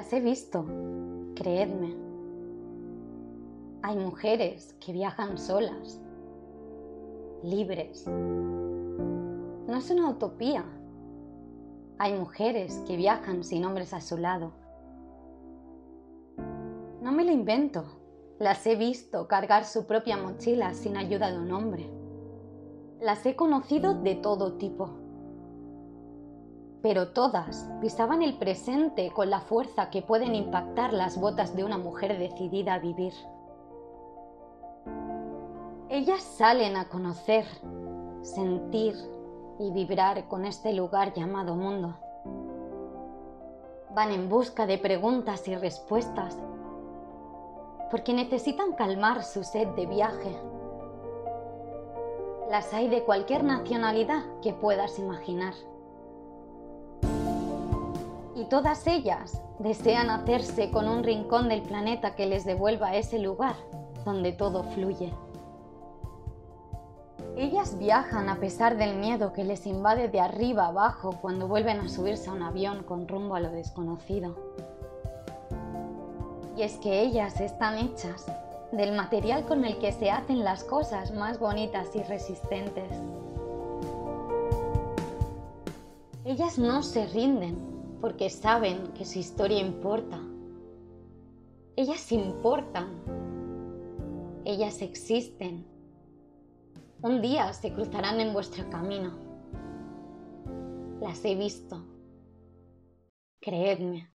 Las he visto, creedme. Hay mujeres que viajan solas, libres. No es una utopía. Hay mujeres que viajan sin hombres a su lado. No me lo invento. Las he visto cargar su propia mochila sin ayuda de un hombre. Las he conocido de todo tipo pero todas pisaban el presente con la fuerza que pueden impactar las botas de una mujer decidida a vivir. Ellas salen a conocer, sentir y vibrar con este lugar llamado mundo. Van en busca de preguntas y respuestas porque necesitan calmar su sed de viaje. Las hay de cualquier nacionalidad que puedas imaginar y todas ellas desean hacerse con un rincón del planeta que les devuelva ese lugar donde todo fluye. Ellas viajan a pesar del miedo que les invade de arriba abajo cuando vuelven a subirse a un avión con rumbo a lo desconocido. Y es que ellas están hechas del material con el que se hacen las cosas más bonitas y resistentes. Ellas no se rinden porque saben que su historia importa. Ellas importan. Ellas existen. Un día se cruzarán en vuestro camino. Las he visto. Creedme.